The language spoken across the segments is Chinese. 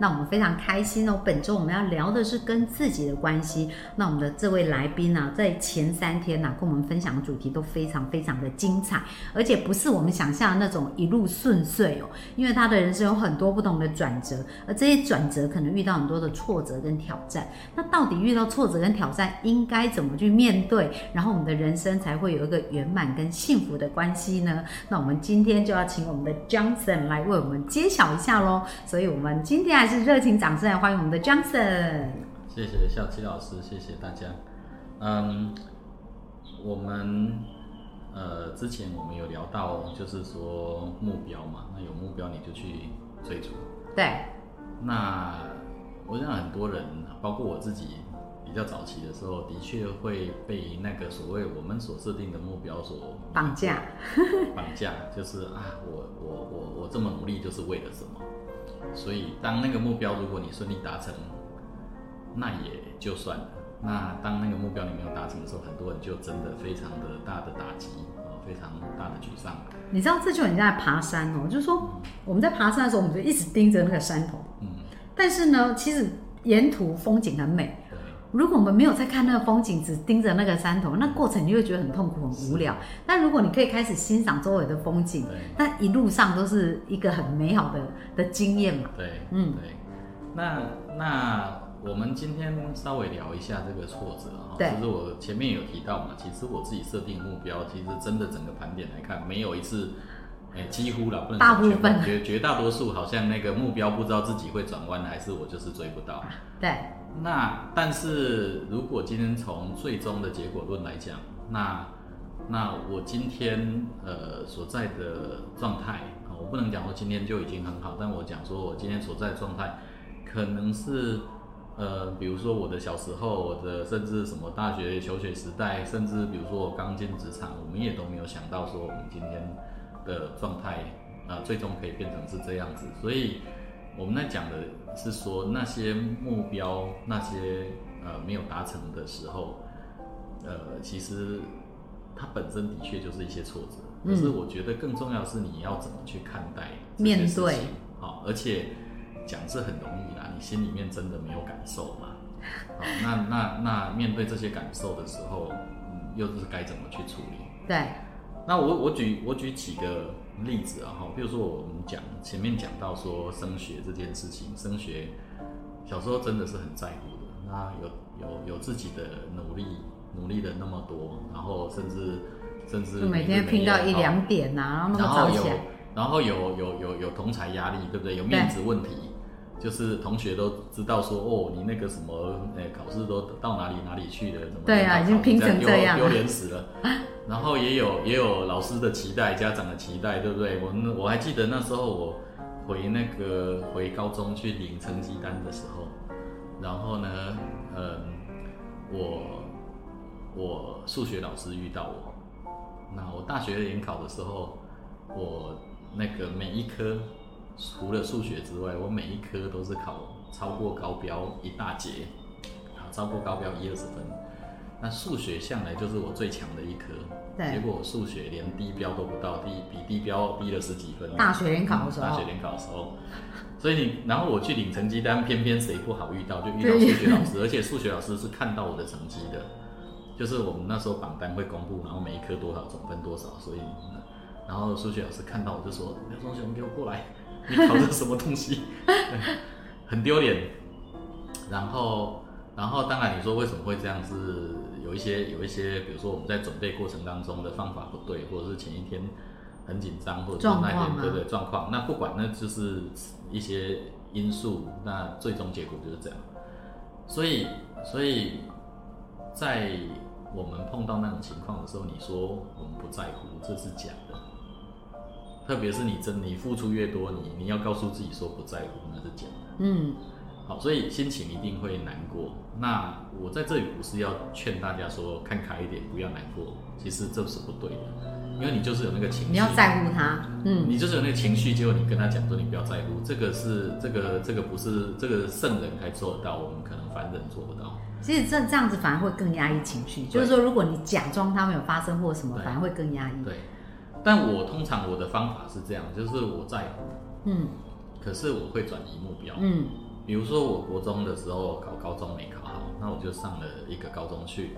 那我们非常开心哦！本周我们要聊的是跟自己的关系。那我们的这位来宾呢，在前三天呢，跟我们分享的主题都非常非常的精彩，而且不是我们想象的那种一路顺遂哦。因为他的人生有很多不同的转折，而这些转折可能遇到很多的挫折跟挑战。那到底遇到挫折跟挑战，应该怎么去面对？然后我们的人生才会有一个圆满跟幸福的关系呢？那我们今天就要请我们的 Johnson 来为我们揭晓一下喽。所以我们今天还是热情掌声来欢迎我们的 Johnson。谢谢小七老师，谢谢大家。嗯，我们呃之前我们有聊到，就是说目标嘛，那有目标你就去追逐。对。那我想很多人，包括我自己，比较早期的时候，的确会被那个所谓我们所设定的目标所绑架。绑架就是啊，我我我我这么努力就是为了什么？所以，当那个目标如果你顺利达成，那也就算了。那当那个目标你没有达成的时候，很多人就真的非常的大的打击啊，非常大的沮丧。你知道，这就很像在爬山哦，就是说我们在爬山的时候，我们就一直盯着那个山头。嗯。但是呢，其实沿途风景很美。如果我们没有在看那个风景，只盯着那个山头，那过程你会觉得很痛苦、很无聊。但如果你可以开始欣赏周围的风景，那一路上都是一个很美好的的经验嘛。对，嗯，对。那那我们今天稍微聊一下这个挫折啊。对。就是我前面有提到嘛，其实我自己设定目标，其实真的整个盘点来看，没有一次，哎，几乎了，不能大部分绝绝大多数好像那个目标不知道自己会转弯，还是我就是追不到。对。那但是如果今天从最终的结果论来讲，那那我今天呃所在的状态啊，我不能讲说今天就已经很好，但我讲说我今天所在的状态，可能是呃比如说我的小时候，我的甚至什么大学求学时代，甚至比如说我刚进职场，我们也都没有想到说我们今天的状态啊最终可以变成是这样子，所以。我们在讲的是说那些目标，那些呃没有达成的时候，呃，其实它本身的确就是一些挫折。可是我觉得更重要的是你要怎么去看待面对，好，而且讲是很容易啦，你心里面真的没有感受嘛？好，那那那面对这些感受的时候，嗯，又是该怎么去处理？对。那我我举我举几个。例子啊哈，比如说我们讲前面讲到说升学这件事情，升学小时候真的是很在乎的。那有有有自己的努力，努力的那么多，然后甚至甚至每天拼到一两点呐，然后那么早起，然后有有有有同才压力，对不对？有面子问题，就是同学都知道说哦，你那个什么诶考试都到哪里哪里去了，怎么对啊，已经拼成这样，丢脸死了。然后也有也有老师的期待，家长的期待，对不对？我我还记得那时候我回那个回高中去领成绩单的时候，然后呢，嗯，我我数学老师遇到我，那我大学联考的时候，我那个每一科除了数学之外，我每一科都是考超过高标一大截，啊，超过高标一二十分。那数学向来就是我最强的一科，结果我数学连低标都不到，低比低标低了十几分。大学联考的时候，大学联考的时候，所以你然后我去领成绩单，偏偏谁不好遇到，就遇到数学老师，而且数学老师是看到我的成绩的，就是我们那时候榜单会公布，然后每一科多少总分多少，所以然后数学老师看到我就说：“刘同学，你给我过来，你考的什么东西？很丢脸。”然后。然后，当然，你说为什么会这样？是有一些有一些，比如说我们在准备过程当中的方法不对，或者是前一天很紧张，或者是那天对对状况。那不管，那就是一些因素。那最终结果就是这样。所以，所以在我们碰到那种情况的时候，你说我们不在乎，这是假的。特别是你真你付出越多，你你要告诉自己说不在乎，那是假的。嗯。好，所以心情一定会难过。那我在这里不是要劝大家说看开一点，不要难过，其实这是不对的，因为你就是有那个情绪，你要在乎他，嗯，你就是有那个情绪，结果你跟他讲说你不要在乎，这个是这个这个不是这个圣人才做得到，我们可能凡人做不到。其实这这样子反而会更压抑情绪，就是说如果你假装他没有发生或什么，反而会更压抑。对，但我通常我的方法是这样，就是我在乎，嗯可是我会转移目标。嗯比如说我国中的时候考高中没考好，那我就上了一个高中去，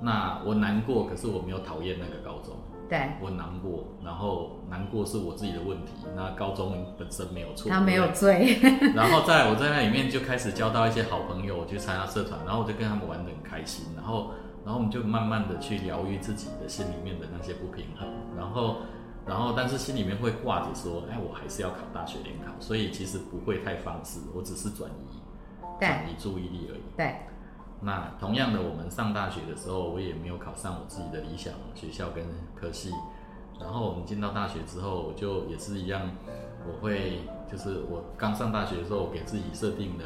那我难过，可是我没有讨厌那个高中，对，我难过，然后难过是我自己的问题，那高中本身没有错，他没有罪。然后在我在那里面就开始交到一些好朋友，我去参加社团，然后我就跟他们玩得很开心，然后然后我们就慢慢的去疗愈自己的心里面的那些不平衡，然后然后但是心里面会挂着说，哎，我还是要考大学联考，所以其实不会太放肆，我只是转移转移注意力而已。对，那同样的，我们上大学的时候，我也没有考上我自己的理想学校跟科系。然后我们进到大学之后，我就也是一样，我会就是我刚上大学的时候，我给自己设定的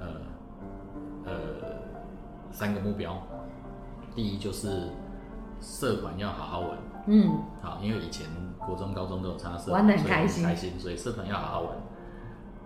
呃呃三个目标。第一就是社团要好好玩，嗯好，因为以前国中、高中都有参加社团，玩的很开心开心，所以社团要好好玩。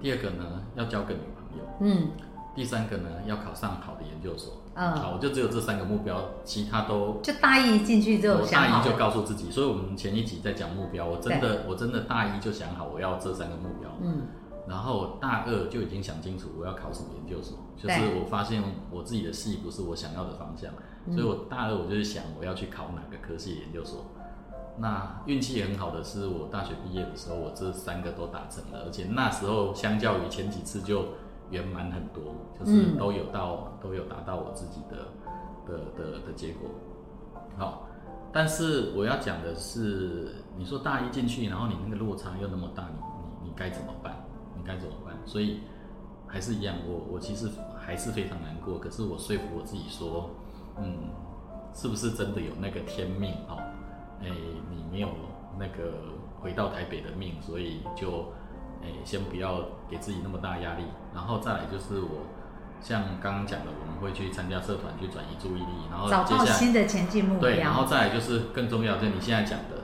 第二个呢，要交个女朋友。嗯第三个呢，要考上好的研究所。嗯，好，我就只有这三个目标，其他都就大一进去就我想好大一就。告诉自己。所以我们前一集在讲目标，我真的我真的大一就想好我要这三个目标，嗯然后大二就已经想清楚我要考什么研究所。就是我发现我自己的系不是我想要的方向，嗯所以我大二我就是想我要去考哪个科系的研究所。那运气很好的是，我大学毕业的时候，我这三个都达成了，而且那时候相较于前几次就圆满很多，就是嗯都有到、都有达到我自己的的的的结果。好，但是我要讲的是，你说大一进去，然后你那个落差又那么大，你你你该怎么办？你该怎么办？所以还是一样，我我其实还是非常难过，可是我说服我自己说，嗯，是不是真的有那个天命哦？哎，你没有那个回到台北的命，所以就哎先不要给自己那么大压力，然后再来就是我像刚刚讲的，我们会去参加社团去转移注意力，然后找到接下来新的前进目对，然后。再来就是更重要，就是你现在讲的，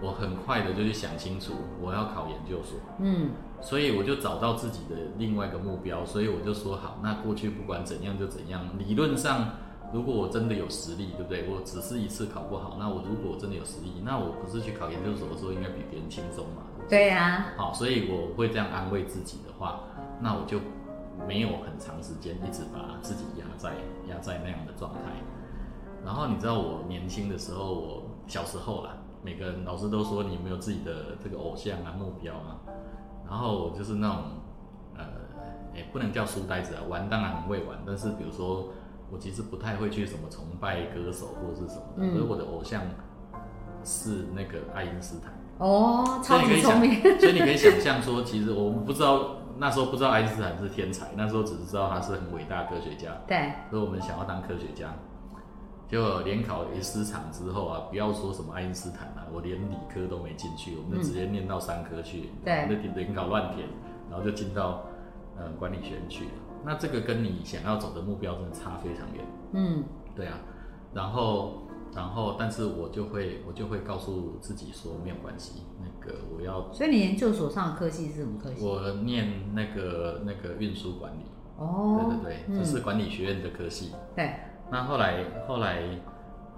我很快的就去想清楚我要考研究所，嗯所以我就找到自己的另外一个目标，所以我就说好，那过去不管怎样就怎样。理论上，如果我真的有实力，对不对？我只是一次考不好，那我如果真的有实力，那我不是去考研究所的时候应该比别人轻松嘛？对呀、好，所以我会这样安慰自己的话，那我就没有很长时间一直把自己压在压在那样的状态。然后你知道我年轻的时候，我小时候啦，每个人老师都说你有没有自己的这个偶像啊、目标啊。然后我就是那种呃，也不能叫书呆子啊，玩当然很会玩，但是比如说我其实不太会去什么崇拜歌手或者是什么的，嗯所以我的偶像是那个爱因斯坦。哦，超聪明。，所以你可以想象说，其实我们不知道那时候不知道爱因斯坦是天才，那时候只是知道他是很伟大的科学家，对，所以我们想要当科学家。结果联考一失场之后啊，不要说什么爱因斯坦啊，我连理科都没进去，我们就直接念到三科去，对我们就联考乱填，然后就进到呃管理学院去了。那这个跟你想要走的目标真的差非常远。嗯对啊，然后然后但是我就会我就会告诉自己说没有关系，那个我要所以你研究所上的科系是什么科系？我念那个那个运输管理，哦，对对对，这是管理学院的科系。对，那后来后来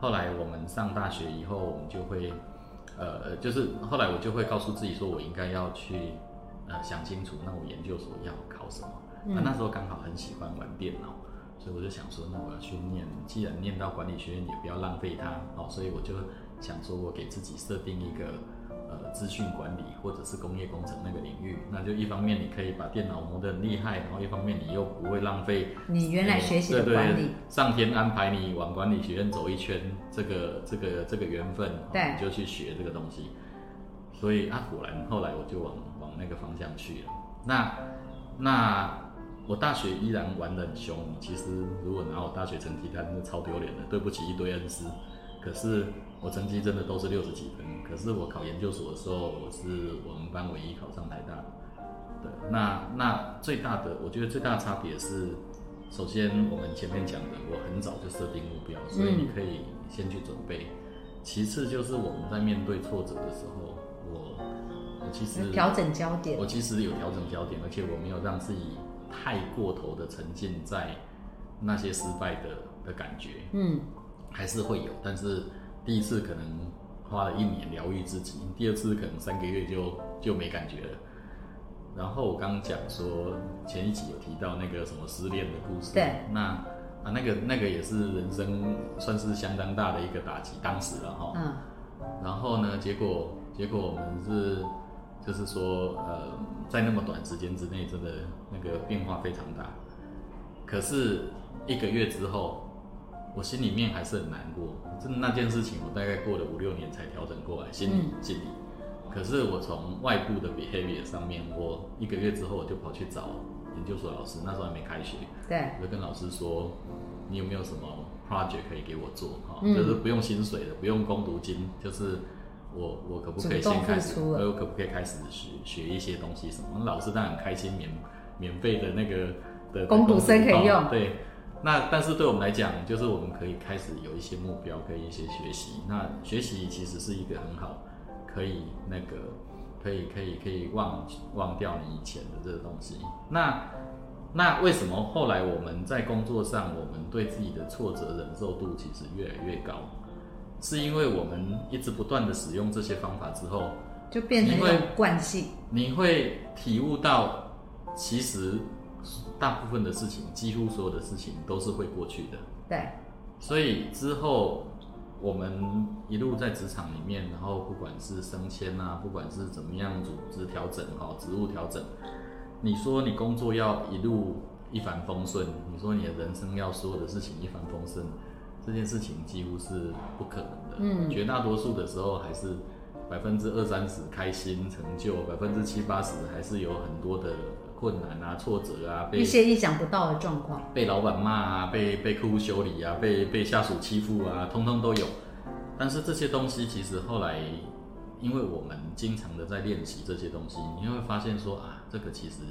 后来我们上大学以后，我们就会呃，就是后来我就会告诉自己说，我应该要去呃想清楚，那我研究所要考什么。嗯那那时候刚好很喜欢玩电脑，所以我就想说，那我要去念，既然念到管理学院，也不要浪费它哦，所以我就想说，我给自己设定一个呃资讯管理或者是工业工程那个领域，那就一方面你可以把电脑磨得很厉害，然后一方面你又不会浪费你原来学习的对对管理，上天安排你往管理学院走一圈，这个这个这个缘分，你就去学这个东西。所以啊，果然后来我就往往那个方向去了。那那我大学依然玩得很凶，其实如果拿我大学成绩单，那超丢脸的，对不起一堆恩师。可是我成绩真的都是六十几分，可是我考研究所的时候，我是我们班唯一考上台大的。对，那那最大的，我觉得最大的差别是，首先我们前面讲的，我很早就设定目标，所以你可以先去准备。其次就是我们在面对挫折的时候，我我其实调整焦点，我其实有调整焦点，而且我没有让自己太过头的沉浸在那些失败的的感觉。嗯，还是会有，但是第一次可能花了一年疗愈自己，第二次可能三个月就就没感觉了。然后我刚刚讲说前一集有提到那个什么失恋的故事，对，那啊那个那个也是人生算是相当大的一个打击，当时了哈。嗯，然后呢，结果结果我们是就是说呃在那么短时间之内，真的那个变化非常大。可是一个月之后。我心里面还是很难过，真的那件事情，我大概过了五六年才调整过来，心里心里。可是我从外部的 behavior 上面，我一个月之后我就跑去找研究所老师，那时候还没开学，对，我就跟老师说，你有没有什么 project 可以给我做？哈，就是不用薪水的，不用攻读金，就是我我可不可以先开始，我可不可以开始学学一些东西什么？老师当然很开心，免免费的那个的攻读生可以用，对。那但是对我们来讲，就是我们可以开始有一些目标，可以一些学习。那学习其实是一个很好，可以那个，可以可以可以忘忘掉你以前的这个东西。那那为什么后来我们在工作上，我们对自己的挫折忍受度其实越来越高？是因为我们一直不断的使用这些方法之后，就变成一种惯性。你会体悟到，其实。大部分的事情，几乎所有的事情都是会过去的。对。所以之后我们一路在职场里面，然后不管是升迁啊，不管是怎么样组织调整哈，职务调整，你说你工作要一路一帆风顺，你说你的人生要所有的事情一帆风顺，这件事情几乎是不可能的。嗯。绝大多数的时候还是百分之二三十开心成就，百分之七八十还是有很多的。困难啊，挫折啊，被一些意想不到的状况，被老板骂啊，被被客户修理啊，被被下属欺负啊，通通都有。但是这些东西其实后来，因为我们经常的在练习这些东西，你会发现说啊，这个其实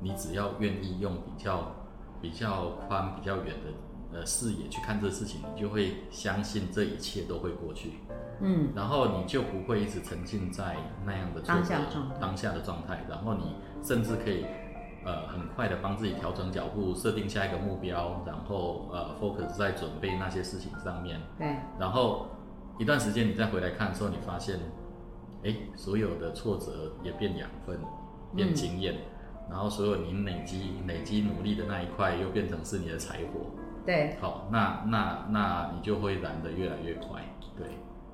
你只要愿意用比较比较宽、比较远的呃视野去看这事情，你就会相信这一切都会过去。嗯，然后你就不会一直沉浸在那样的当下状当下的状态，然后你甚至可以。呃，很快的帮自己调整脚步，设定下一个目标，然后呃，focus 在准备那些事情上面。对。然后一段时间你再回来看的时候，你发现，哎，所有的挫折也变养分，变经验，然后所有你累积累积努力的那一块又变成是你的柴火。对。好，那那那你就会燃得越来越快。对。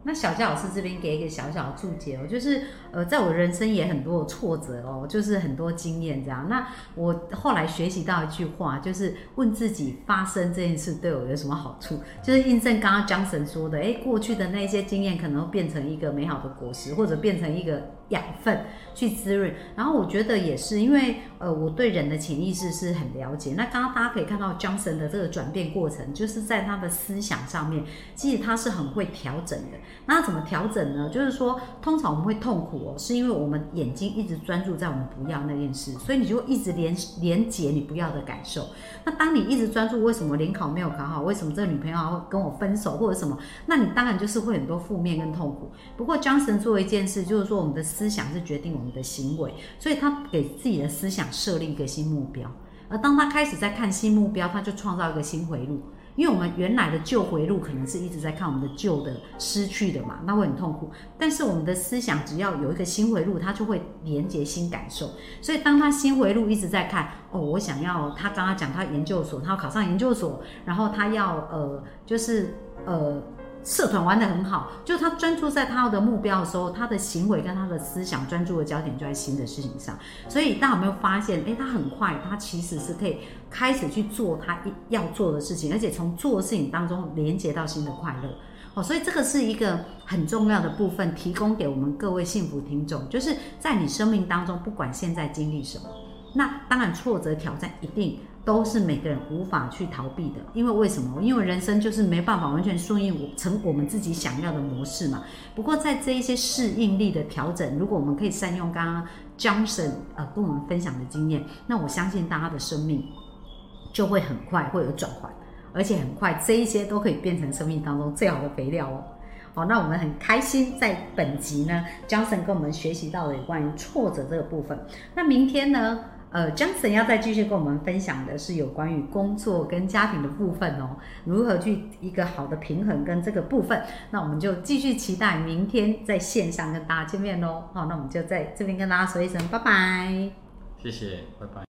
那小佳老师这边给一个小小的注解哦，就是呃，在我人生也很多挫折哦，就是很多经验这样。那我后来学习到一句话，就是问自己发生这件事对我有什么好处？就是印证刚刚江神说的，哎，过去的那些经验可能会变成一个美好的果实，或者变成一个养分去滋润。然后我觉得也是，因为呃，我对人的潜意识是很了解。那刚刚大家可以看到江神的这个转变过程，就是在他的思想上面，其实他是很会调整的。那怎么调整呢？就是说，通常我们会痛苦哦，是因为我们眼睛一直专注在我们不要那件事，所以你就一直连连接你不要的感受。那当你一直专注为什么联考没有考好，为什么这个女朋友要跟我分手或者什么，那你当然就是会很多负面跟痛苦。不过江神做一件事，就是说我们的思想是决定我们的行为，所以他给自己的思想设立一个新目标，而当他开始在看新目标，他就创造一个新回路。因为我们原来的旧回路可能是一直在看我们的旧的失去的嘛，那会很痛苦。但是我们的思想只要有一个新回路，它就会连接新感受。所以当他新回路一直在看，哦，我想要他刚刚讲他研究所，他要考上研究所，然后他要呃，就是呃。社团玩的很好，就他专注在他的目标的时候，他的行为跟他的思想专注的焦点就在新的事情上。所以大家有没有发现，哎，他很快，他其实是可以开始去做他要做的事情，而且从做事情当中连接到新的快乐。哦，所以这个是一个很重要的部分，提供给我们各位幸福听众，就是在你生命当中，不管现在经历什么，那当然挫折挑战一定。都是每个人无法去逃避的。因为为什么？因为人生就是没办法完全顺应我成我们自己想要的模式嘛。不过在这一些适应力的调整，如果我们可以善用刚刚 Johnson 呃跟我们分享的经验，那我相信大家的生命就会很快会有转换，而且很快这一些都可以变成生命当中最好的肥料哦。好，那我们很开心，在本集呢，Johnson 跟我们学习到了有关于挫折这个部分。那明天呢，呃，Johnson 要再继续跟我们分享的是有关于工作跟家庭的部分哦，如何去一个好的平衡跟这个部分。那我们就继续期待明天在线上跟大家见面喽。好，那我们就在这边跟大家说一声拜拜。谢谢，拜拜。